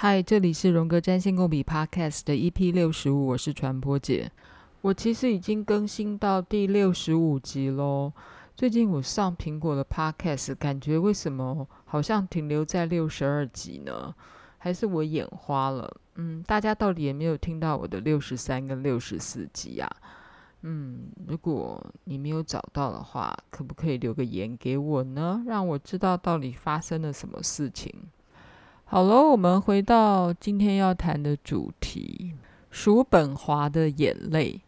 嗨，这里是荣格占星共笔 Podcast 的 EP 六十五，我是传播姐。我其实已经更新到第六十五集喽。最近我上苹果的 Podcast，感觉为什么好像停留在六十二集呢？还是我眼花了？嗯，大家到底有没有听到我的六十三跟六十四集啊？嗯，如果你没有找到的话，可不可以留个言给我呢？让我知道到底发生了什么事情。好喽，我们回到今天要谈的主题——叔本华的眼泪。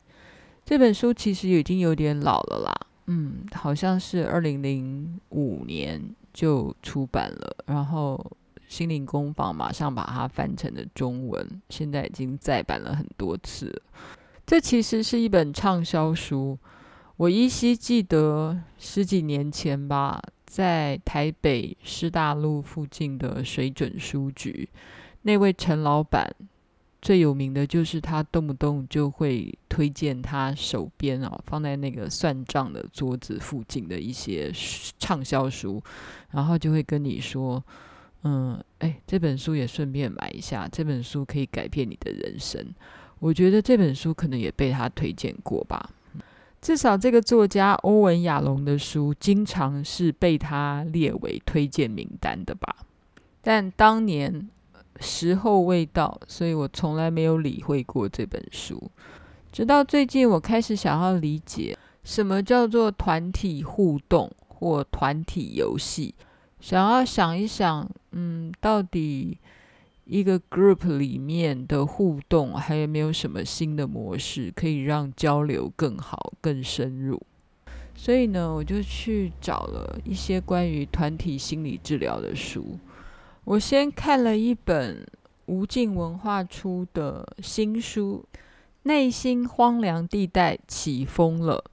这本书其实已经有点老了啦，嗯，好像是二零零五年就出版了，然后心灵工坊马上把它翻成了中文，现在已经再版了很多次。这其实是一本畅销书，我依稀记得十几年前吧。在台北师大路附近的水准书局，那位陈老板最有名的就是他动不动就会推荐他手边啊放在那个算账的桌子附近的一些畅销书，然后就会跟你说：“嗯，哎，这本书也顺便买一下，这本书可以改变你的人生。”我觉得这本书可能也被他推荐过吧。至少这个作家欧文·亚龙的书，经常是被他列为推荐名单的吧。但当年时候未到，所以我从来没有理会过这本书。直到最近，我开始想要理解什么叫做团体互动或团体游戏，想要想一想，嗯，到底。一个 group 里面的互动，还有没有什么新的模式可以让交流更好、更深入？所以呢，我就去找了一些关于团体心理治疗的书。我先看了一本无尽文化出的新书《内心荒凉地带起风了》。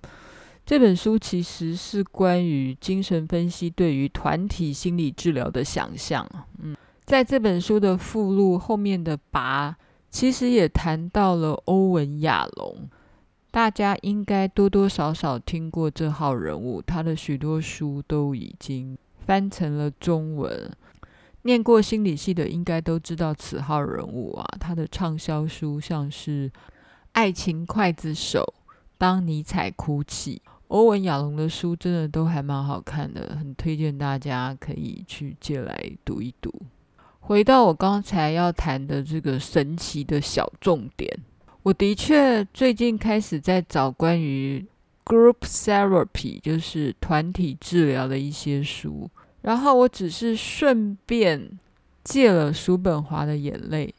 这本书其实是关于精神分析对于团体心理治疗的想象。嗯。在这本书的附录后面的跋，其实也谈到了欧文·亚龙。大家应该多多少少听过这号人物，他的许多书都已经翻成了中文。念过心理系的应该都知道此号人物啊，他的畅销书像是《爱情刽子手》《当尼采哭泣》。欧文·亚龙的书真的都还蛮好看的，很推荐大家可以去借来读一读。回到我刚才要谈的这个神奇的小重点，我的确最近开始在找关于 group therapy，就是团体治疗的一些书，然后我只是顺便借了叔本华的眼泪，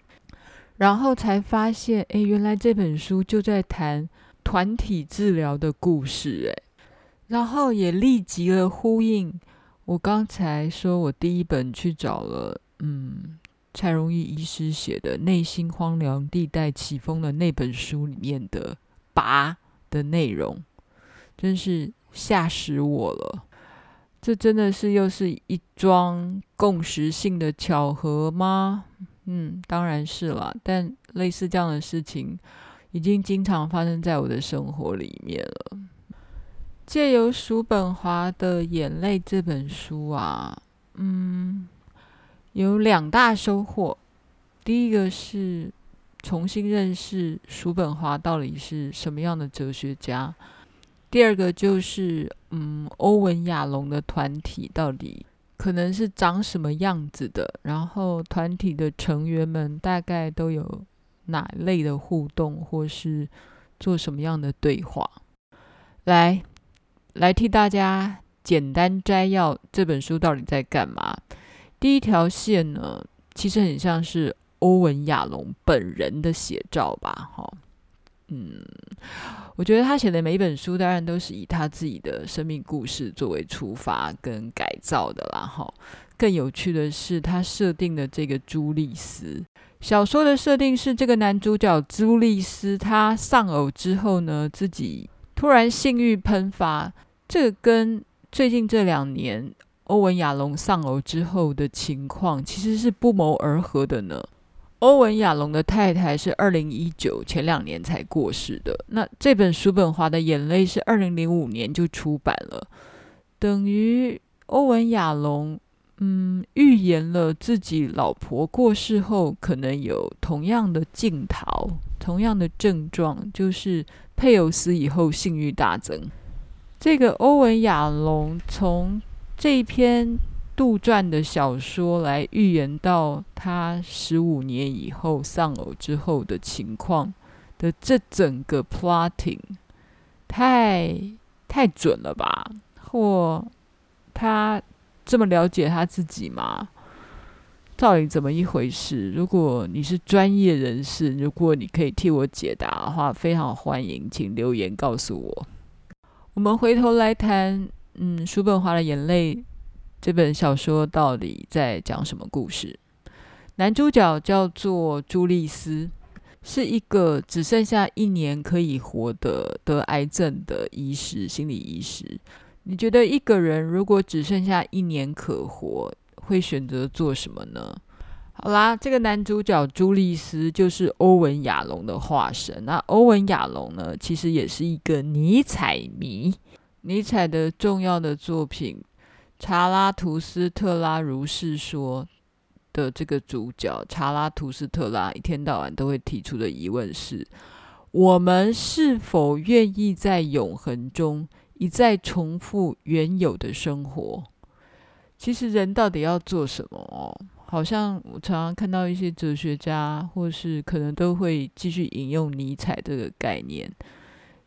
然后才发现，哎，原来这本书就在谈团体治疗的故事，哎，然后也立即了呼应我刚才说我第一本去找了。嗯，蔡荣义医师写的《内心荒凉地带起风》的那本书里面的“拔”的内容，真是吓死我了。这真的是又是一桩共识性的巧合吗？嗯，当然是了。但类似这样的事情，已经经常发生在我的生活里面了。借由叔本华的眼泪这本书啊，嗯。有两大收获，第一个是重新认识叔本华到底是什么样的哲学家，第二个就是，嗯，欧文亚龙的团体到底可能是长什么样子的，然后团体的成员们大概都有哪类的互动，或是做什么样的对话，来，来替大家简单摘要这本书到底在干嘛。第一条线呢，其实很像是欧文亚龙本人的写照吧，哈，嗯，我觉得他写的每一本书，当然都是以他自己的生命故事作为出发跟改造的啦，哈。更有趣的是，他设定的这个朱利斯小说的设定是，这个男主角朱利斯他丧偶之后呢，自己突然性欲喷发，这个跟最近这两年。欧文亚龙丧偶之后的情况其实是不谋而合的呢。欧文亚龙的太太是二零一九前两年才过世的，那这本叔本华的眼泪是二零零五年就出版了，等于欧文亚龙嗯，预言了自己老婆过世后可能有同样的镜头、同样的症状，就是配偶死以后性欲大增。这个欧文·亚龙从这一篇杜撰的小说来预言到他十五年以后丧偶之后的情况的这整个 plotting，太太准了吧？或他。这么了解他自己吗？到底怎么一回事？如果你是专业人士，如果你可以替我解答的话，非常欢迎，请留言告诉我。我们回头来谈，嗯，《叔本华的眼泪》这本小说到底在讲什么故事？男主角叫做朱利斯，是一个只剩下一年可以活的得癌症的医师，心理医师。你觉得一个人如果只剩下一年可活，会选择做什么呢？好啦，这个男主角朱利斯就是欧文·亚龙的化身。那欧文·亚龙呢，其实也是一个尼采迷。尼采的重要的作品《查拉图斯特拉如是说》的这个主角查拉图斯特拉，一天到晚都会提出的疑问是：我们是否愿意在永恒中？一再重复原有的生活，其实人到底要做什么哦？好像我常常看到一些哲学家，或是可能都会继续引用尼采这个概念，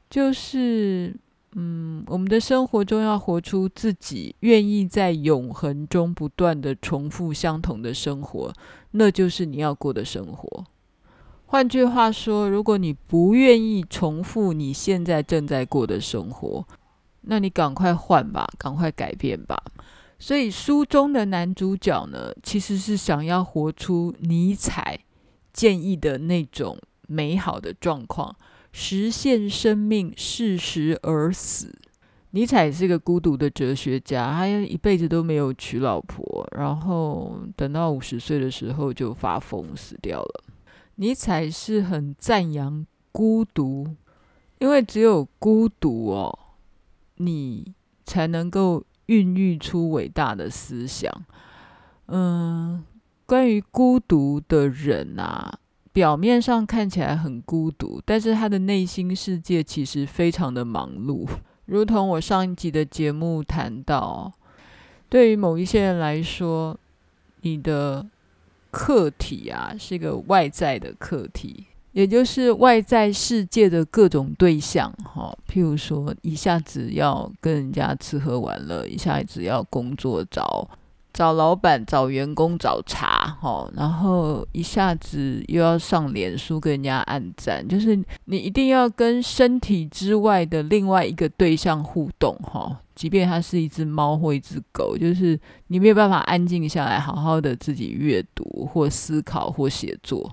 就是嗯，我们的生活中要活出自己愿意在永恒中不断的重复相同的生活，那就是你要过的生活。换句话说，如果你不愿意重复你现在正在过的生活，那你赶快换吧，赶快改变吧。所以书中的男主角呢，其实是想要活出尼采建议的那种美好的状况，实现生命适时而死。尼采是个孤独的哲学家，他一辈子都没有娶老婆，然后等到五十岁的时候就发疯死掉了。尼采是很赞扬孤独，因为只有孤独哦。你才能够孕育出伟大的思想。嗯，关于孤独的人啊，表面上看起来很孤独，但是他的内心世界其实非常的忙碌。如同我上一集的节目谈到，对于某一些人来说，你的客体啊，是一个外在的客体。也就是外在世界的各种对象，哈，譬如说一下子要跟人家吃喝玩乐，一下子要工作找找老板、找员工、找茬，哈，然后一下子又要上脸书跟人家按赞，就是你一定要跟身体之外的另外一个对象互动，哈，即便它是一只猫或一只狗，就是你没有办法安静下来，好好的自己阅读或思考或写作。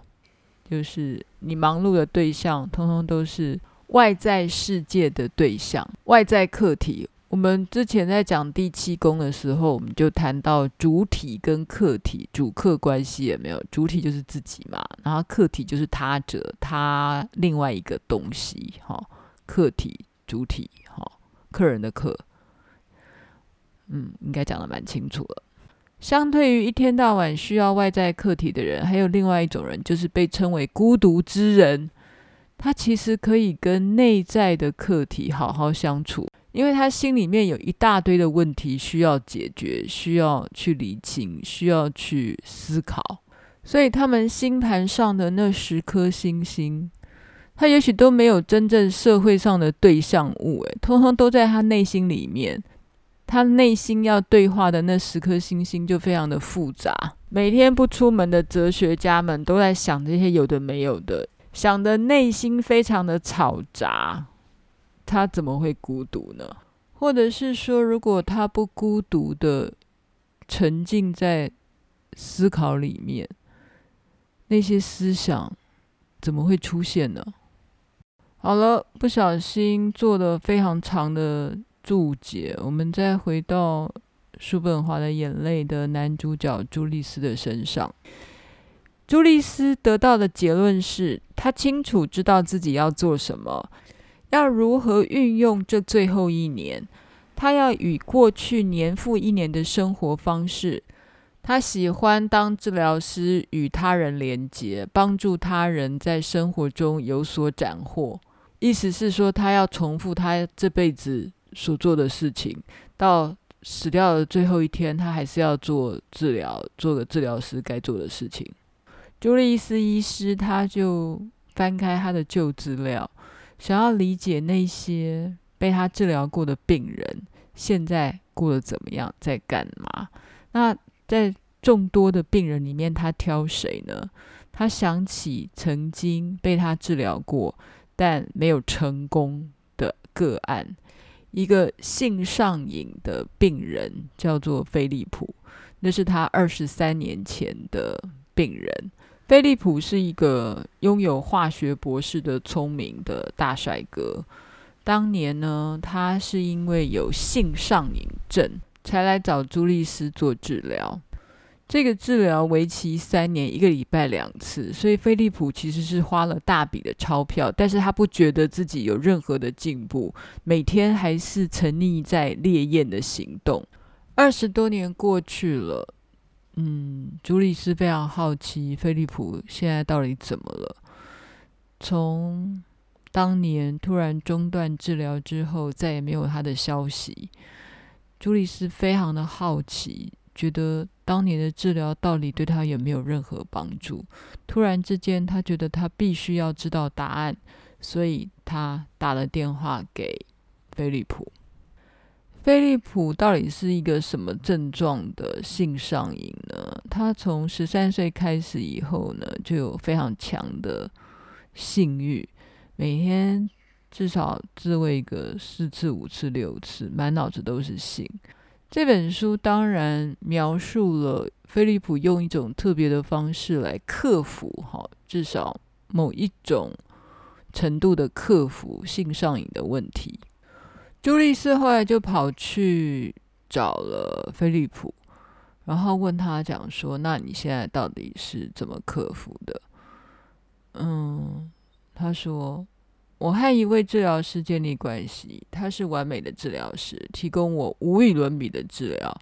就是你忙碌的对象，通通都是外在世界的对象、外在课题。我们之前在讲第七宫的时候，我们就谈到主体跟客体、主客关系有没有？主体就是自己嘛，然后客体就是他者，他另外一个东西。哈，客体、主体，哈，客人的客，嗯，应该讲得蛮清楚了。相对于一天到晚需要外在客体的人，还有另外一种人，就是被称为孤独之人。他其实可以跟内在的客体好好相处，因为他心里面有一大堆的问题需要解决，需要去理清，需要去思考。所以他们星盘上的那十颗星星，他也许都没有真正社会上的对象物，诶，通通都在他内心里面。他内心要对话的那十颗星星就非常的复杂。每天不出门的哲学家们都在想这些有的没有的，想的内心非常的嘈杂。他怎么会孤独呢？或者是说，如果他不孤独的沉浸在思考里面，那些思想怎么会出现呢？好了，不小心做了非常长的。注解，我们再回到叔本华的眼泪的男主角朱利斯的身上。朱利斯得到的结论是他清楚知道自己要做什么，要如何运用这最后一年。他要与过去年复一年的生活方式他喜欢当治疗师，与他人连结，帮助他人在生活中有所斩获。意思是说，他要重复他这辈子所做的事情，到死掉的最后一天，他还是要做治疗，做个治疗师该做的事情。朱利斯医师他就翻开他的旧资料，想要理解那些被他治疗过的病人现在过得怎么样，在干嘛。那在众多的病人里面，他挑谁呢？他想起曾经被他治疗过但没有成功的个案，一个性上瘾的病人叫做菲利普，那是他二十三年前的病人。菲利普是一个拥有化学博士的聪明的大帅哥。当年呢，他是因为有性上瘾症。才来找朱莉斯做治疗。这个治疗为期三年，一个礼拜两次，所以菲利普其实是花了大笔的钞票，但是他不觉得自己有任何的进步，每天还是沉溺在烈焰的行动。二十多年过去了，嗯，朱莉斯非常好奇菲利普现在到底怎么了。从当年突然中断治疗之后，再也没有他的消息。朱莉斯非常的好奇，觉得当年的治疗到底对他有没有任何帮助？突然之间，他觉得他必须要知道答案，所以他打了电话给菲利普。菲利普到底是一个什么症状的性上瘾呢？他从十三岁开始以后呢，就有非常强的性欲，每天。至少自慰个四次、五次、六次，满脑子都是性。这本书当然描述了菲利普用一种特别的方式来克服，哈，至少某一种程度的克服性上瘾的问题。朱莉斯后来就跑去找了菲利普，然后问他讲说：“那你现在到底是怎么克服的？”嗯，他说。我和一位治疗师建立关系，他是完美的治疗师，提供我无与伦比的治疗。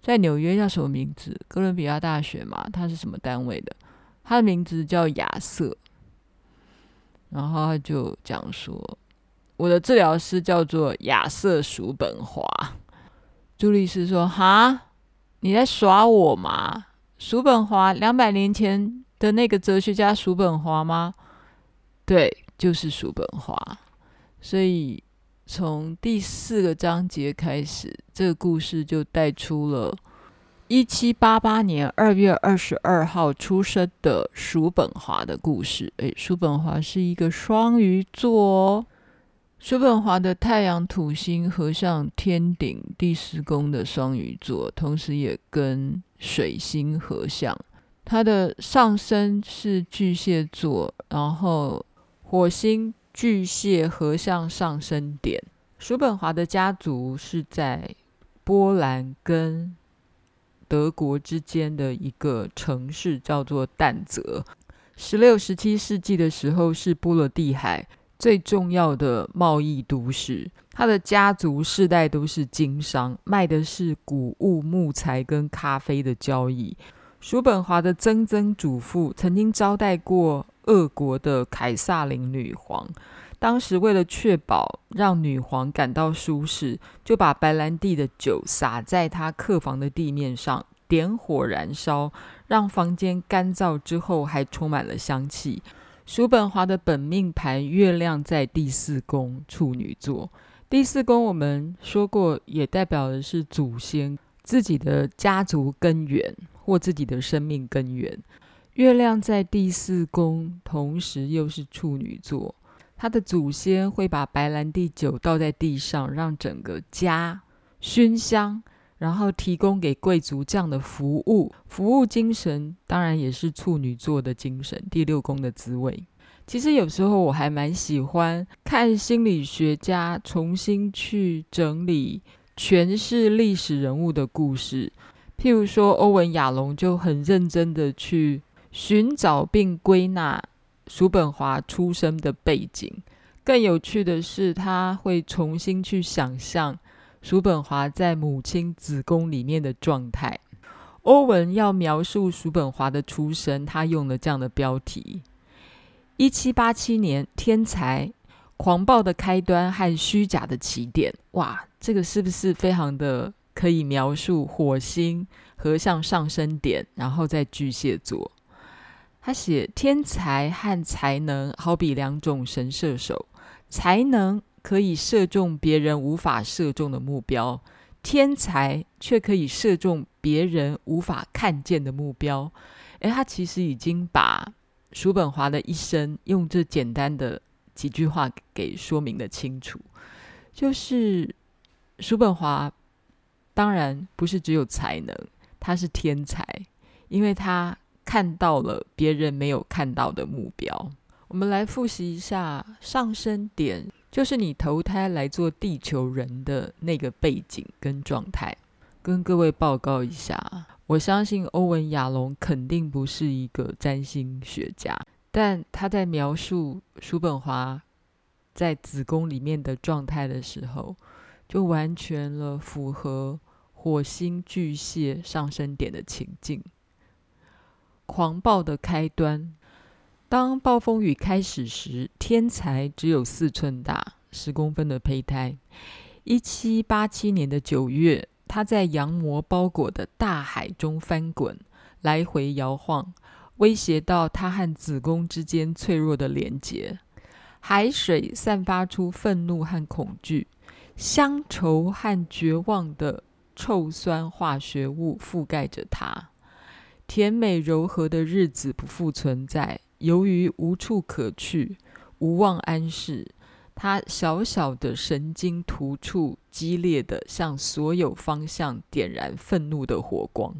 在纽约叫什么名字？哥伦比亚大学嘛？他是什么单位的？他的名字叫亚瑟。然后他就讲说，我的治疗师叫做亚瑟·叔本华。朱莉斯说：“哈，你在耍我吗？叔本华，两百年前的那个哲学家叔本华吗？”对。就是叔本华，所以从第四个章节开始，这个故事就带出了一七八八年二月二十二号出生的叔本华的故事。诶，叔本华是一个双鱼座哦，叔本华的太阳土星合上天顶第十宫的双鱼座，同时也跟水星合相。他的上升是巨蟹座，然后。火星巨蟹合相上升点，叔本华的家族是在波兰跟德国之间的一个城市，叫做但泽。十六、十七世纪的时候，是波罗的海最重要的贸易都市。他的家族世代都是经商，卖的是谷物、木材跟咖啡的交易。叔本华的曾曾祖父曾经招待过。俄国的凯撒琳女皇，当时为了确保让女皇感到舒适，就把白兰地的酒洒在她客房的地面上，点火燃烧，让房间干燥之后还充满了香气。叔本华的本命盘月亮在第四宫处女座，第四宫我们说过，也代表的是祖先自己的家族根源或自己的生命根源。月亮在第四宫，同时又是处女座。他的祖先会把白兰地酒倒在地上，让整个家熏香，然后提供给贵族这样的服务。服务精神当然也是处女座的精神，第六宫的滋味。其实有时候我还蛮喜欢看心理学家重新去整理诠释历史人物的故事，譬如说欧文亚龙就很认真的去。寻找并归纳叔本华出生的背景，更有趣的是，他会重新去想象叔本华在母亲子宫里面的状态。欧文要描述叔本华的出生，他用了这样的标题：一七八七年，天才、狂暴的开端和虚假的起点。哇，这个是不是非常的可以描述火星合向上升点，然后在巨蟹座？他写天才和才能好比两种神射手，才能可以射中别人无法射中的目标。天才却可以射中别人无法看见的目标。诶，他其实已经把叔本华的一生用这简单的几句话给说明的清楚。就是叔本华当然不是只有才能，他是天才，因为他看到了别人没有看到的目标。我们来复习一下上升点。就是你投胎来做地球人的那个背景跟状态，跟各位报告一下。我相信欧文·亚龙肯定不是一个占星学家，但他在描述叔本华在子宫里面的状态的时候，就完全了符合火星巨蟹上升点的情境。狂暴的开端。当暴风雨开始时，天才只有四寸大，十公分的胚胎。一七八七年的九月，他在羊膜包裹的大海中翻滚，来回摇晃，威胁到他和子宫之间脆弱的连接。海水散发出愤怒和恐惧，乡愁和绝望的臭酸化学物覆盖着他。甜美柔和的日子不复存在。由于无处可去，无望安适，他小小的神经突触激烈地向所有方向点燃愤怒的火光。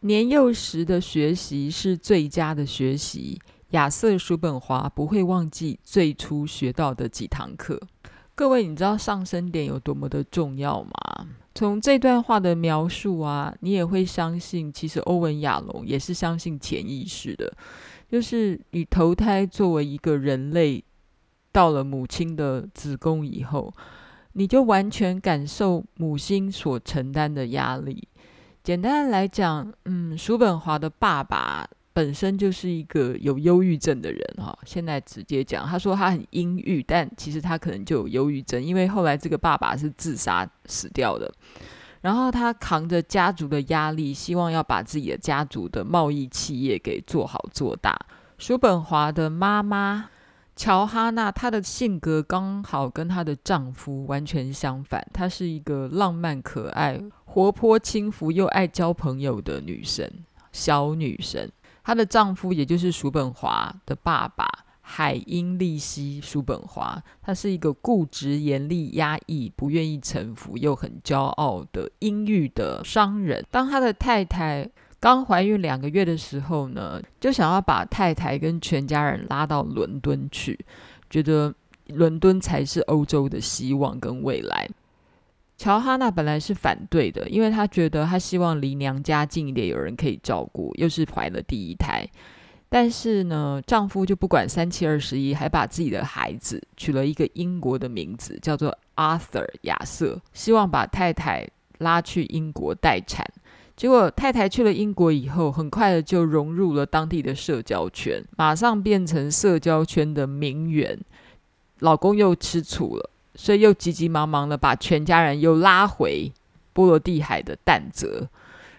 年幼时的学习是最佳的学习。亚瑟·叔本华不会忘记最初学到的几堂课。各位，你知道上升点有多么的重要吗？从这段话的描述啊，你也会相信，其实欧文·亚隆也是相信潜意识的。就是你投胎作为一个人类，到了母亲的子宫以后，你就完全感受母亲所承担的压力。简单来讲，嗯，叔本华的爸爸本身就是一个有忧郁症的人哈。现在直接讲，他说他很阴郁，但其实他可能就有忧郁症，因为后来这个爸爸是自杀死掉的。然后他扛着家族的压力，希望要把自己的家族的贸易企业给做好做大。叔本华的妈妈乔哈娜，她的性格刚好跟她的丈夫完全相反。她是一个浪漫可爱、活泼轻浮又爱交朋友的女生，小女生。她的丈夫也就是叔本华的爸爸。海因利希·叔本华，他是一个固执、严厉、压抑、不愿意臣服又很骄傲的阴郁的商人。当他的太太刚怀孕两个月的时候呢，就想要把太太跟全家人拉到伦敦去，觉得伦敦才是欧洲的希望跟未来。乔哈娜本来是反对的，因为她觉得她希望离娘家近一点，有人可以照顾，又是怀了第一胎。但是呢，丈夫就不管三七二十一，还把自己的孩子取了一个英国的名字，叫做 Arthur 亚瑟，希望把太太拉去英国待产。结果太太去了英国以后，很快的就融入了当地的社交圈，马上变成社交圈的名媛。老公又吃醋了，所以又急急忙忙的把全家人又拉回波罗的海的但泽，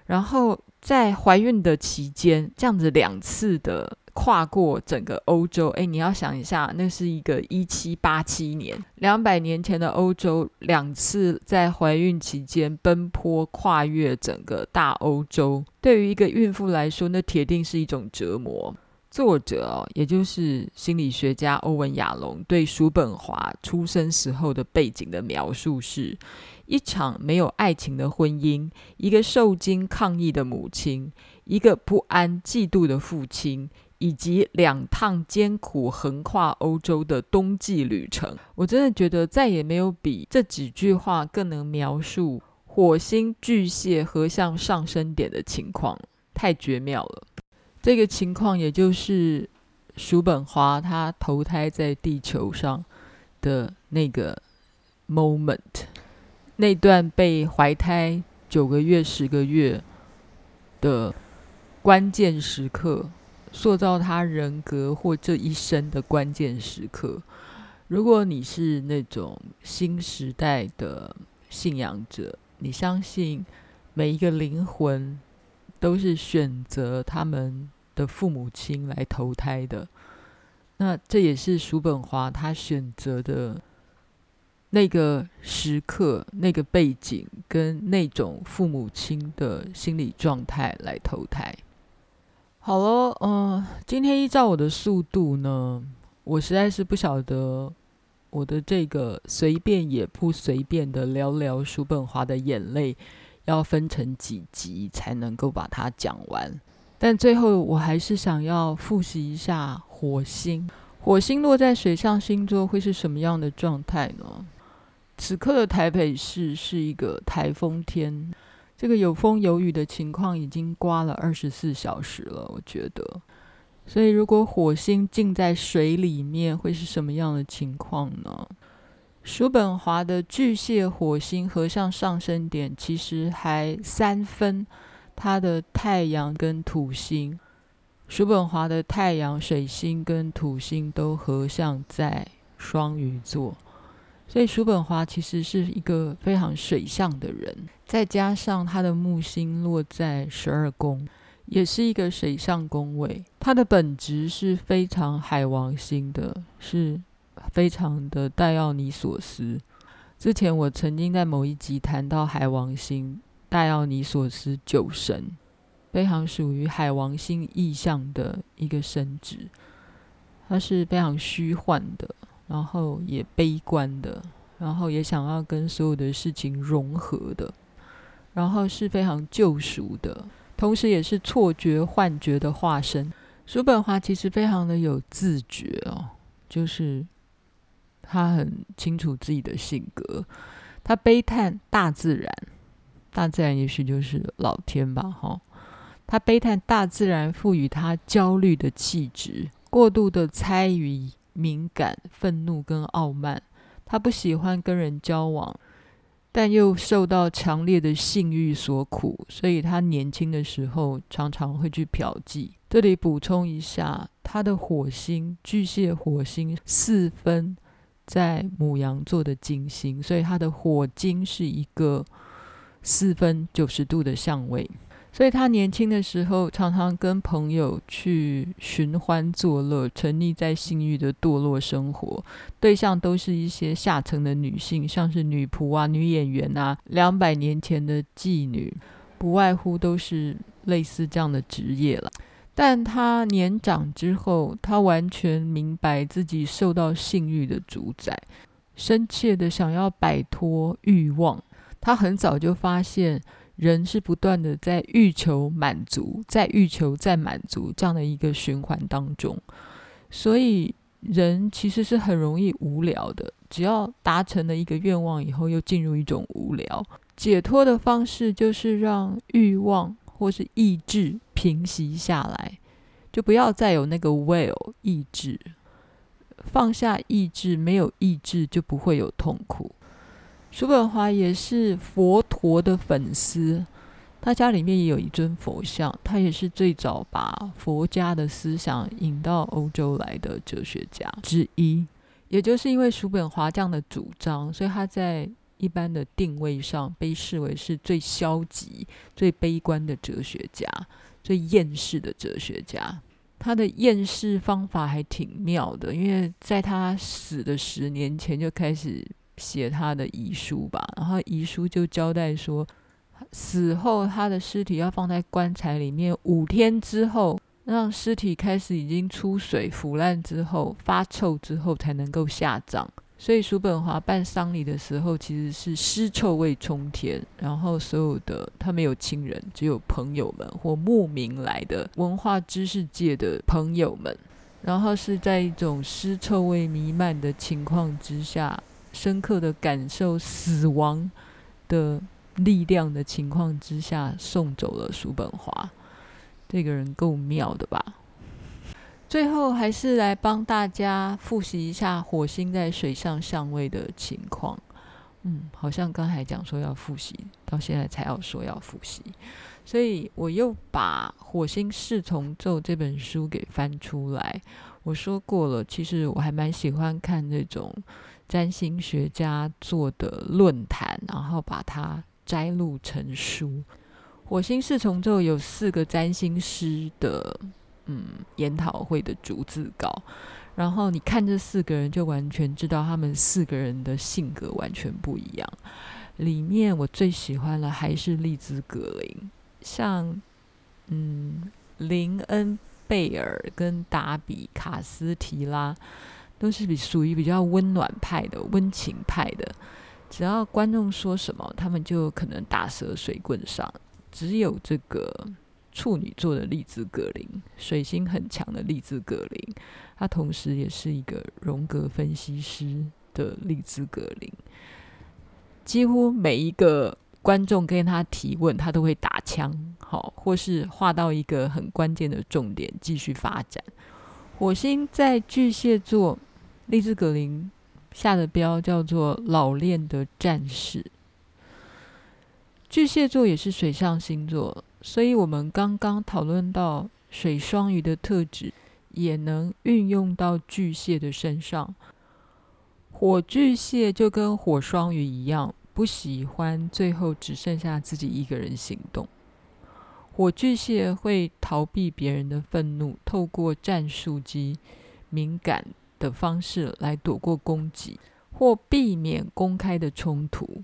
然后。在怀孕的期间，这样子两次的跨过整个欧洲，哎，你要想一下，那是一个一七八七年，两百年前的欧洲，两次在怀孕期间奔波跨越整个大欧洲，对于一个孕妇来说，那铁定是一种折磨。作者，也就是心理学家欧文·亚隆对叔本华出生时候的背景的描述是。一场没有爱情的婚姻，一个受惊抗议的母亲，一个不安嫉妒的父亲，以及两趟艰苦横跨欧洲的冬季旅程。我真的觉得再也没有比这几句话更能描述火星巨蟹合相上升点的情况，太绝妙了。这个情况也就是叔本华他投胎在地球上的那个 moment。那段被怀胎九个月、十个月的关键时刻，塑造他人格或这一生的关键时刻。如果你是那种新时代的信仰者，你相信每一个灵魂都是选择他们的父母亲来投胎的，那这也是叔本华他选择的那个时刻、那个背景跟那种父母亲的心理状态来投胎。好了，嗯、今天依照我的速度呢，我实在是不晓得我的这个随便也不随便的聊聊叔本华的眼泪，要分成几集才能够把它讲完。但最后我还是想要复习一下火星，火星落在水上星座会是什么样的状态呢？此刻的台北市是一个台风天。这个有风有雨的情况已经刮了二十四小时了，我觉得。所以，如果火星浸在水里面，会是什么样的情况呢？叔本华的巨蟹火星合相上升点其实还三分他的太阳跟土星。叔本华的太阳、水星跟土星都合相在双鱼座。所以叔本华其实是一个非常水象的人，再加上他的木星落在十二宫，也是一个水象宫位。他的本质是非常海王星的，是非常的戴奥尼索斯。之前我曾经在某一集谈到海王星，戴奥尼索斯酒神，非常属于海王星意象的一个神职，他是非常虚幻的。然后也悲观的，然后也想要跟所有的事情融合的，然后是非常救赎的，同时也是错觉、幻觉的化身。叔本华其实非常的有自觉哦，就是他很清楚自己的性格，他悲叹大自然，大自然也许就是老天吧，哈、他悲叹大自然赋予他焦虑的气质，过度的猜疑。敏感、愤怒跟傲慢，他不喜欢跟人交往，但又受到强烈的性欲所苦，所以他年轻的时候常常会去嫖妓。这里补充一下，他的火星巨蟹火星四分在牡羊座的金星，所以他的火金是一个四分九十度的相位。所以他年轻的时候，常常跟朋友去寻欢作乐，沉溺在性欲的堕落生活，对象都是一些下层的女性，像是女仆啊、女演员啊，两百年前的妓女，不外乎都是类似这样的职业了。但他年长之后，他完全明白自己受到性欲的主宰，深切的想要摆脱欲望。他很早就发现。人是不断的在欲求满足，在欲求再满足这样的一个循环当中，所以人其实是很容易无聊的。只要达成了一个愿望以后，又进入一种无聊。解脱的方式就是让欲望或是意志平息下来，就不要再有那个 will 意志，放下意志，没有意志就不会有痛苦。叔本华也是佛陀的粉丝，他家里面也有一尊佛像。他也是最早把佛家的思想引到欧洲来的哲学家之一。也就是因为叔本华这样的主张，所以他在一般的定位上被视为是最消极、最悲观的哲学家，最厌世的哲学家。他的厌世方法还挺妙的，因为在他死的十年前就开始。写他的遗书吧，然后遗书就交代说，死后他的尸体要放在棺材里面五天之后，让尸体开始已经出水腐烂之后发臭之后才能够下葬。所以叔本华办丧礼的时候其实是尸臭味冲天，然后所有的他没有亲人，只有朋友们或慕名来的文化知识界的朋友们，然后是在一种尸臭味弥漫的情况之下。深刻的感受死亡的力量的情况之下，送走了叔本华。这个人够妙的吧？最后还是来帮大家复习一下火星在水上相位的情况。嗯，好像刚才讲说要复习，到现在才要说要复习，所以我又把《火星侍从咒》这本书给翻出来。我说过了，其实我还蛮喜欢看那种占星学家做的论坛，然后把它摘录成书。《火星四重奏》有四个占星师的嗯研讨会的逐字稿。然后你看这四个人，就完全知道他们四个人的性格完全不一样。里面我最喜欢的还是丽兹·格林，像嗯林恩·贝尔跟达比·卡斯提拉，都是比属于比较温暖派的、温情派的。只要观众说什么，他们就可能打蛇随棍上。只有这个。处女座的利兹格林，水星很强的利兹格林，他同时也是一个荣格分析师的利兹格林。几乎每一个观众跟他提问，他都会打枪，好，或是画到一个很关键的重点，继续发展。火星在巨蟹座，利兹格林下的标叫做“老练的战士”。巨蟹座也是水象星座。所以，我们刚刚讨论到水双鱼的特质，也能运用到巨蟹的身上。火巨蟹就跟火双鱼一样，不喜欢最后只剩下自己一个人行动。火巨蟹会逃避别人的愤怒，透过战术机敏感的方式来躲过攻击，或避免公开的冲突。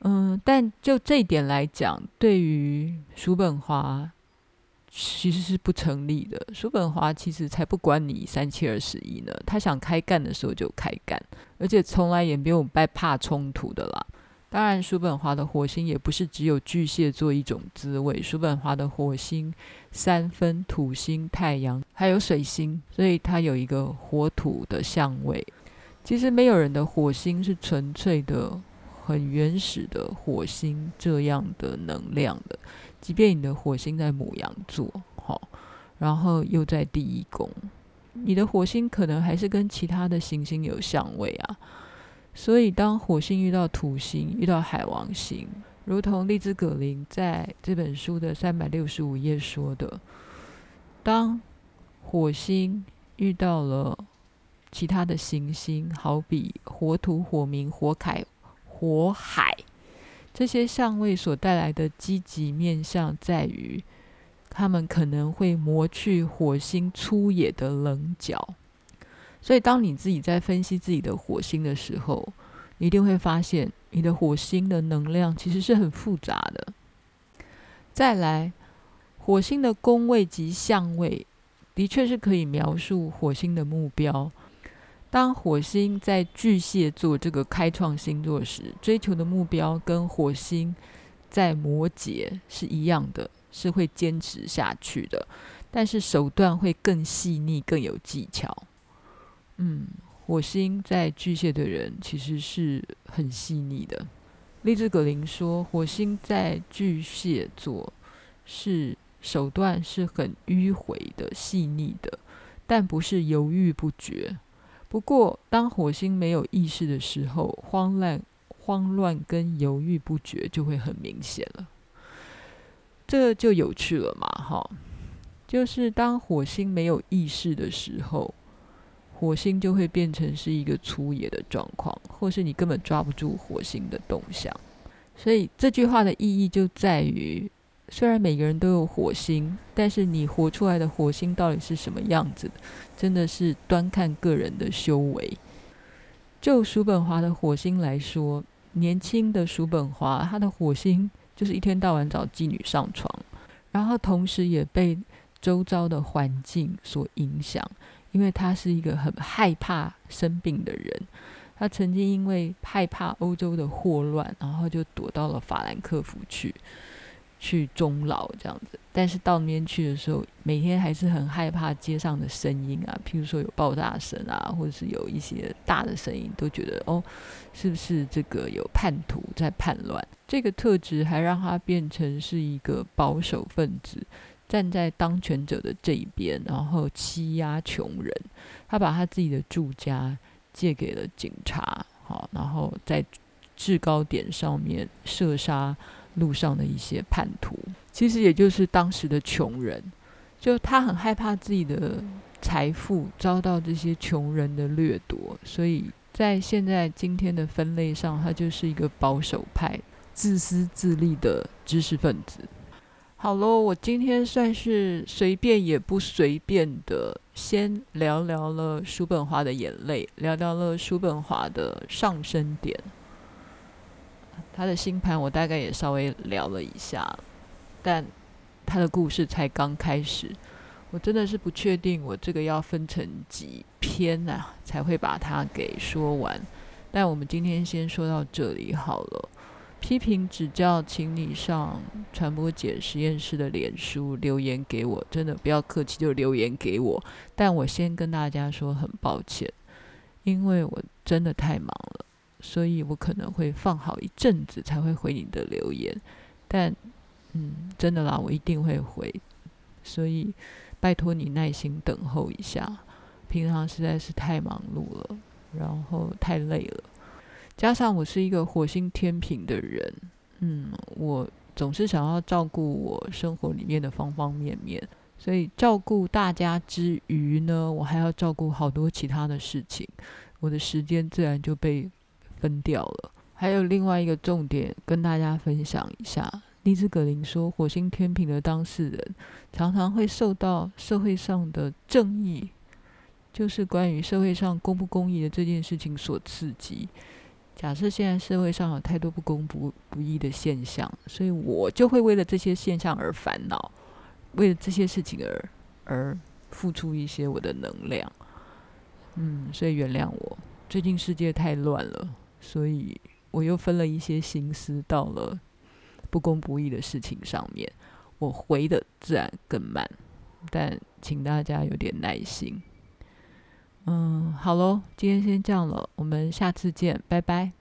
嗯，但就这一点来讲，对于叔本华其实是不成立的。叔本华其实才不管你三七二十一呢，他想开干的时候就开干，而且从来也没有拜怕冲突的啦。当然，叔本华的火星也不是只有巨蟹座一种滋味，叔本华的火星三分土星、太阳还有水星，所以它有一个火土的相位。其实没有人的火星是纯粹的。很原始的火星这样的能量的，即便你的火星在牡羊座，好，然后又在第一宫，你的火星可能还是跟其他的行星有相位啊。所以当火星遇到土星，遇到海王星，如同利兹·葛林在这本书的三百六十五页说的，当火星遇到了其他的行星，好比火土、火冥、火凯。火海这些相位所带来的积极面向，在于他们可能会磨去火星粗野的棱角。所以，当你自己在分析自己的火星的时候，你一定会发现，你的火星的能量其实是很复杂的。再来，火星的宫位及相位，的确是可以描述火星的目标。当火星在巨蟹座这个开创星座时，追求的目标跟火星在摩羯是一样的，是会坚持下去的，但是手段会更细腻、更有技巧。嗯，火星在巨蟹的人其实是很细腻的。丽兹·格林说，火星在巨蟹座是手段是很迂回的、细腻的，但不是犹豫不决。不过，当火星没有意识的时候，慌乱、慌乱跟犹豫不决就会很明显了。这就有趣了嘛，哈，就是当火星没有意识的时候，火星就会变成是一个粗野的状况，或是你根本抓不住火星的动向。所以这句话的意义就在于。虽然每个人都有火星，但是你活出来的火星到底是什么样子，真的是端看个人的修为。就叔本华的火星来说，年轻的叔本华，他的火星就是一天到晚找妓女上床，然后同时也被周遭的环境所影响，因为他是一个很害怕生病的人。他曾经因为害怕欧洲的霍乱，然后就躲到了法兰克福去。去终老这样子，但是到那边去的时候，每天还是很害怕街上的声音啊，譬如说有爆炸声啊，或者是有一些大的声音，都觉得哦，是不是这个有叛徒在叛乱？这个特质还让他变成是一个保守分子，站在当权者的这一边，然后欺压穷人。他把他自己的住家借给了警察，好，然后在制高点上面射杀路上的一些叛徒。其实也就是当时的穷人，就他很害怕自己的财富遭到这些穷人的掠夺，所以在现在今天的分类上，他就是一个保守派、自私自利的知识分子。好喽，我今天算是随便也不随便的，先聊聊了叔本华的眼泪，聊聊了叔本华的上升点。他的星盘我大概也稍微聊了一下，但他的故事才刚开始，我真的是不确定我这个要分成几篇啊，才会把它给说完。但我们今天先说到这里好了。批评指教，请你上传播姐实验室的脸书留言给我，真的不要客气，就留言给我。但我先跟大家说很抱歉，因为我真的太忙了，所以我可能会放好一阵子才会回你的留言。但，嗯，真的啦，我一定会回，所以拜托你耐心等候一下。平常实在是太忙碌了，然后太累了。加上我是一个火星天秤的人，嗯，我总是想要照顾我生活里面的方方面面，所以照顾大家之余呢，我还要照顾好多其他的事情，我的时间自然就被分掉了。还有另外一个重点跟大家分享一下，丽兹·格林说，火星天平的当事人常常会受到社会上的正义，就是关于社会上公不公义的这件事情所刺激。假设现在社会上有太多不公不不义的现象，所以我就会为了这些现象而烦恼，为了这些事情而而付出一些我的能量。嗯，所以原谅我，最近世界太乱了，所以我又分了一些心思到了不公不义的事情上面，我回的自然更慢，但请大家有点耐心。嗯，好喽，今天先这样了，我们下次见，拜拜。